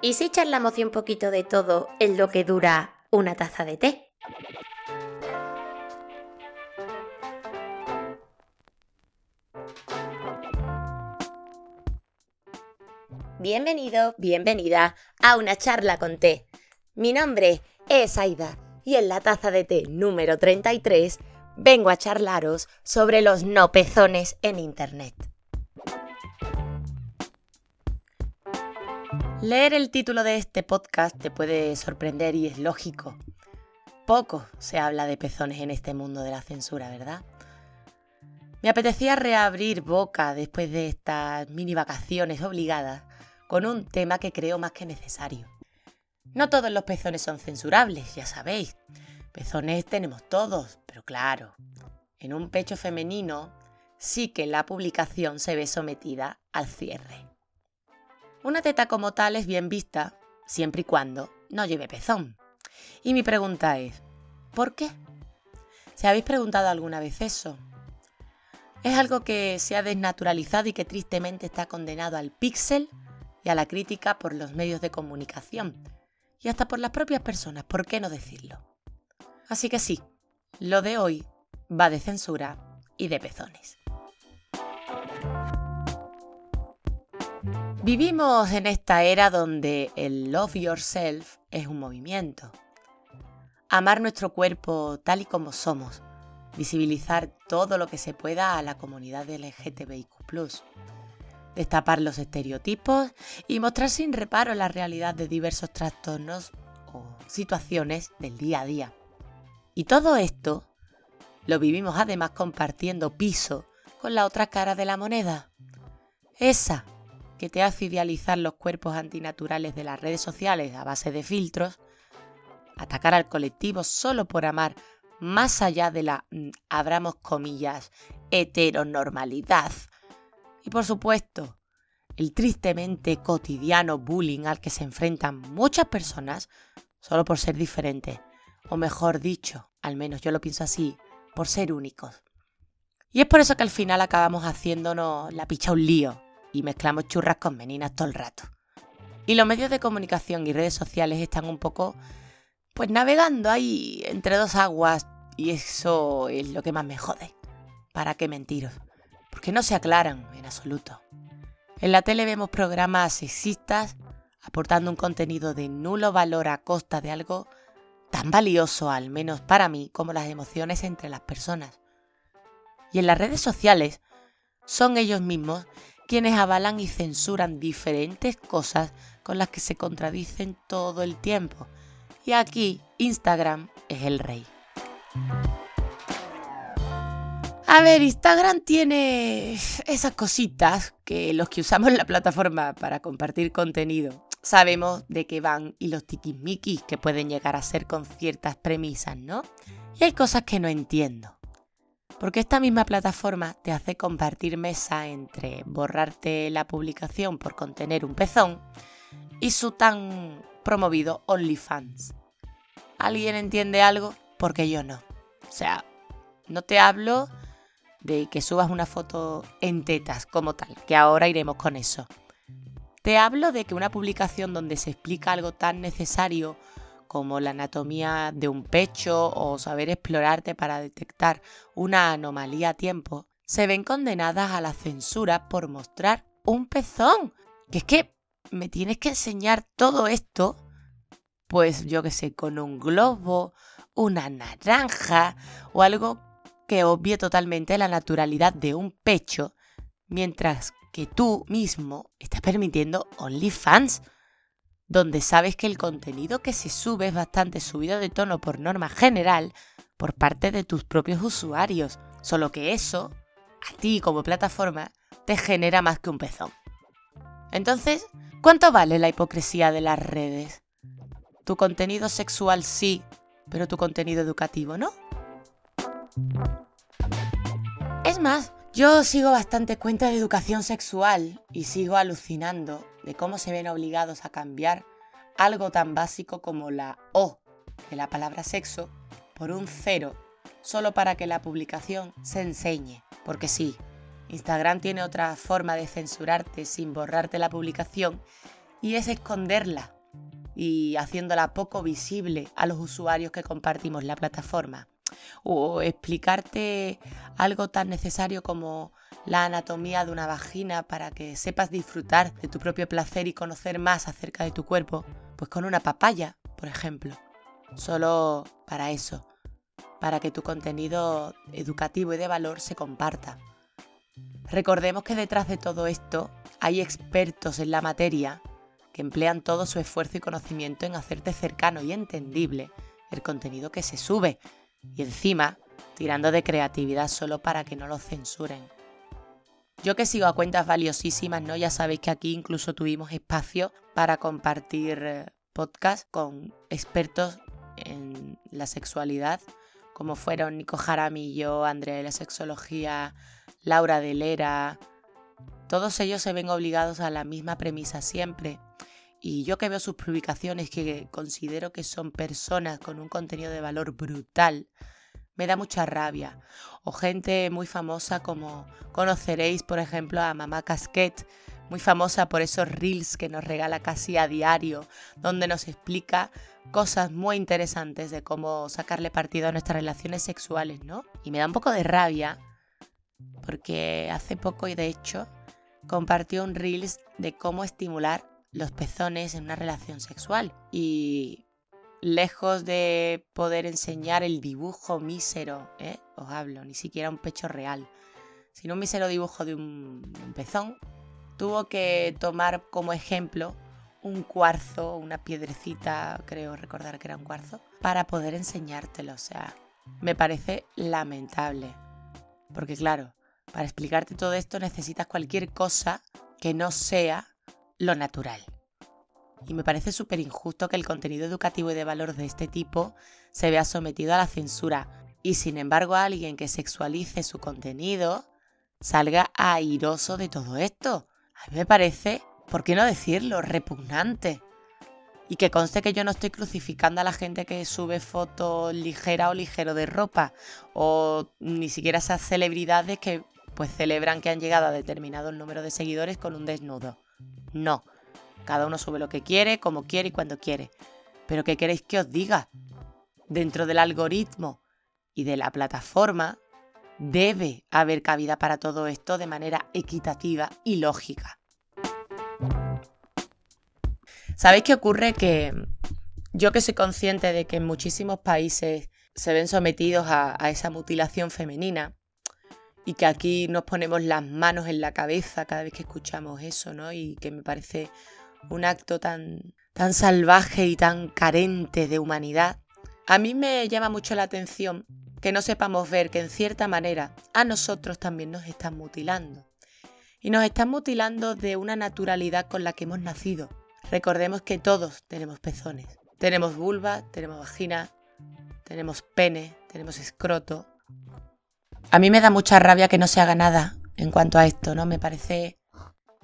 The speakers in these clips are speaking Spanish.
¿Y si charlamos un poquito de todo en lo que dura una taza de té? Bienvenido, bienvenida a una charla con té. Mi nombre es Aida y en la taza de té número 33 vengo a charlaros sobre los no pezones en Internet. Leer el título de este podcast te puede sorprender y es lógico. Poco se habla de pezones en este mundo de la censura, ¿verdad? Me apetecía reabrir boca después de estas mini vacaciones obligadas con un tema que creo más que necesario. No todos los pezones son censurables, ya sabéis. Pezones tenemos todos, pero claro, en un pecho femenino sí que la publicación se ve sometida al cierre. Una teta como tal es bien vista siempre y cuando no lleve pezón. Y mi pregunta es, ¿por qué? ¿Se habéis preguntado alguna vez eso? Es algo que se ha desnaturalizado y que tristemente está condenado al píxel y a la crítica por los medios de comunicación y hasta por las propias personas, ¿por qué no decirlo? Así que sí, lo de hoy va de censura y de pezones. Vivimos en esta era donde el love yourself es un movimiento. Amar nuestro cuerpo tal y como somos, visibilizar todo lo que se pueda a la comunidad LGTBIQ, destapar los estereotipos y mostrar sin reparo la realidad de diversos trastornos o situaciones del día a día. Y todo esto lo vivimos además compartiendo piso con la otra cara de la moneda. Esa que te hace idealizar los cuerpos antinaturales de las redes sociales a base de filtros, atacar al colectivo solo por amar más allá de la, mm, abramos comillas, heteronormalidad. Y por supuesto, el tristemente cotidiano bullying al que se enfrentan muchas personas solo por ser diferentes, o mejor dicho, al menos yo lo pienso así, por ser únicos. Y es por eso que al final acabamos haciéndonos la picha un lío, y mezclamos churras con meninas todo el rato. Y los medios de comunicación y redes sociales están un poco, pues navegando ahí entre dos aguas y eso es lo que más me jode. ¿Para qué mentiros? Porque no se aclaran en absoluto. En la tele vemos programas sexistas aportando un contenido de nulo valor a costa de algo tan valioso, al menos para mí, como las emociones entre las personas. Y en las redes sociales son ellos mismos quienes avalan y censuran diferentes cosas con las que se contradicen todo el tiempo. Y aquí Instagram es el rey. A ver, Instagram tiene esas cositas que los que usamos la plataforma para compartir contenido sabemos de qué van y los tiquismiquis que pueden llegar a ser con ciertas premisas, ¿no? Y hay cosas que no entiendo. Porque esta misma plataforma te hace compartir mesa entre borrarte la publicación por contener un pezón y su tan promovido OnlyFans. ¿Alguien entiende algo? Porque yo no. O sea, no te hablo de que subas una foto en tetas como tal, que ahora iremos con eso. Te hablo de que una publicación donde se explica algo tan necesario como la anatomía de un pecho o saber explorarte para detectar una anomalía a tiempo, se ven condenadas a la censura por mostrar un pezón. Que es que me tienes que enseñar todo esto, pues yo que sé, con un globo, una naranja o algo que obvie totalmente la naturalidad de un pecho, mientras que tú mismo estás permitiendo OnlyFans donde sabes que el contenido que se sube es bastante subido de tono por norma general por parte de tus propios usuarios, solo que eso, a ti como plataforma, te genera más que un pezón. Entonces, ¿cuánto vale la hipocresía de las redes? Tu contenido sexual sí, pero tu contenido educativo no. Es más, yo sigo bastante cuenta de educación sexual y sigo alucinando de cómo se ven obligados a cambiar algo tan básico como la O de la palabra sexo por un cero, solo para que la publicación se enseñe. Porque sí, Instagram tiene otra forma de censurarte sin borrarte la publicación y es esconderla y haciéndola poco visible a los usuarios que compartimos la plataforma. O explicarte algo tan necesario como la anatomía de una vagina para que sepas disfrutar de tu propio placer y conocer más acerca de tu cuerpo, pues con una papaya, por ejemplo. Solo para eso, para que tu contenido educativo y de valor se comparta. Recordemos que detrás de todo esto hay expertos en la materia que emplean todo su esfuerzo y conocimiento en hacerte cercano y entendible el contenido que se sube y encima tirando de creatividad solo para que no lo censuren. Yo que sigo a cuentas valiosísimas, ¿no? Ya sabéis que aquí incluso tuvimos espacio para compartir eh, podcast con expertos en la sexualidad, como fueron Nico Jaramillo, Andrea de la Sexología, Laura de Lera. Todos ellos se ven obligados a la misma premisa siempre. Y yo que veo sus publicaciones, que considero que son personas con un contenido de valor brutal, me da mucha rabia. O gente muy famosa como conoceréis, por ejemplo, a Mamá Casquet, muy famosa por esos reels que nos regala casi a diario, donde nos explica cosas muy interesantes de cómo sacarle partido a nuestras relaciones sexuales, ¿no? Y me da un poco de rabia porque hace poco y de hecho compartió un reels de cómo estimular los pezones en una relación sexual y lejos de poder enseñar el dibujo mísero, ¿eh? os hablo, ni siquiera un pecho real, sino un mísero dibujo de un, pezón, tuvo que tomar como ejemplo un cuarzo, una piedrecita, creo recordar que era un cuarzo, para poder enseñártelo. O sea, me parece lamentable. Porque claro, para explicarte todo esto necesitas cualquier cosa que no sea lo natural y me parece súper injusto que el contenido educativo y de valor de este tipo se vea sometido a la censura y sin embargo alguien que sexualice su contenido salga airoso de todo esto. A mí me parece, ¿por qué no decirlo?, repugnante. Y que conste que yo no estoy crucificando a la gente que sube fotos ligera o ligero de ropa, o ni siquiera esas celebridades que pues celebran que han llegado a determinado número de seguidores con un desnudo. No, cada uno sube lo que quiere, como quiere y cuando quiere. Pero ¿qué queréis que os diga? Dentro del algoritmo y de la plataforma debe haber cabida para todo esto de manera equitativa y lógica. ¿Sabéis qué ocurre? Que yo que soy consciente de que en muchísimos países se ven sometidos a, esa mutilación femenina y que aquí nos ponemos las manos en la cabeza cada vez que escuchamos eso, ¿no? Y que me parece un acto tan, tan salvaje y tan carente de humanidad, a mí me llama mucho la atención que no sepamos ver que en cierta manera a nosotros también nos están mutilando. Y nos están mutilando de una naturalidad con la que hemos nacido. Recordemos que todos tenemos pezones. Tenemos vulva, tenemos vagina, tenemos pene, tenemos escroto. A mí me da mucha rabia que no se haga nada en cuanto a esto, ¿no? Me parece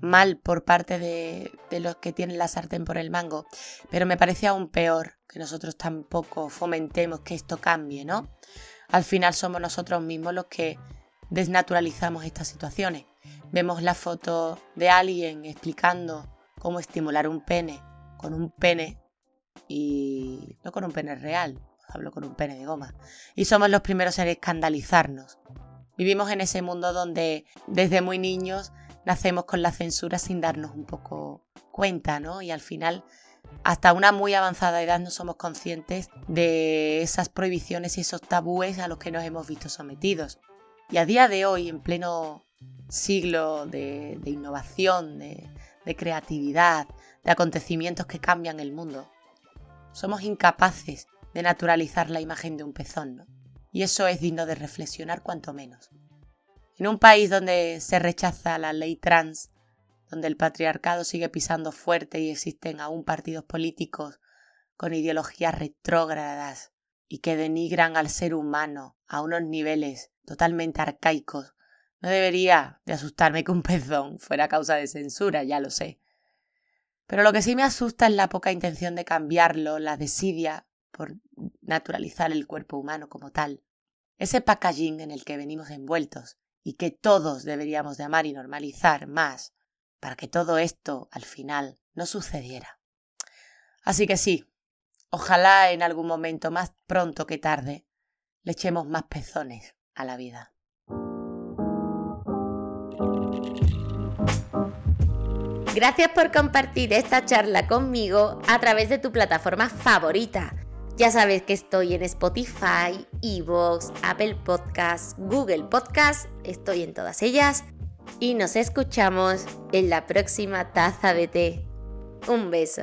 mal por parte de, los que tienen la sartén por el mango, pero me parece aún peor que nosotros tampoco fomentemos que esto cambie, ¿no? Al final somos nosotros mismos los que desnaturalizamos estas situaciones. Vemos la foto de alguien explicando cómo estimular un pene con un pene y no con un pene real, hablo con un pene de goma. Y somos los primeros en escandalizarnos. Vivimos en ese mundo donde desde muy niños nacemos con la censura sin darnos un poco cuenta, ¿no? Y al final, hasta una muy avanzada edad no somos conscientes de esas prohibiciones y esos tabúes a los que nos hemos visto sometidos. Y a día de hoy, en pleno siglo de, innovación, de, de creatividad, de acontecimientos que cambian el mundo, somos incapaces de naturalizar la imagen de un pezón, ¿no? Y eso es digno de reflexionar cuanto menos. En un país donde se rechaza la ley trans, donde el patriarcado sigue pisando fuerte y existen aún partidos políticos con ideologías retrógradas y que denigran al ser humano a unos niveles totalmente arcaicos, no debería de asustarme que un pezón fuera causa de censura, ya lo sé. Pero lo que sí me asusta es la poca intención de cambiarlo, la desidia por naturalizar el cuerpo humano como tal. Ese packaging en el que venimos envueltos, y que todos deberíamos de amar y normalizar más para que todo esto al final no sucediera. Así que sí, ojalá en algún momento más pronto que tarde le echemos más pezones a la vida. Gracias por compartir esta charla conmigo a través de tu plataforma favorita. Ya sabes que estoy en Spotify, Evox, Apple Podcasts, Google Podcasts, estoy en todas ellas. Y nos escuchamos en la próxima taza de té. Un beso.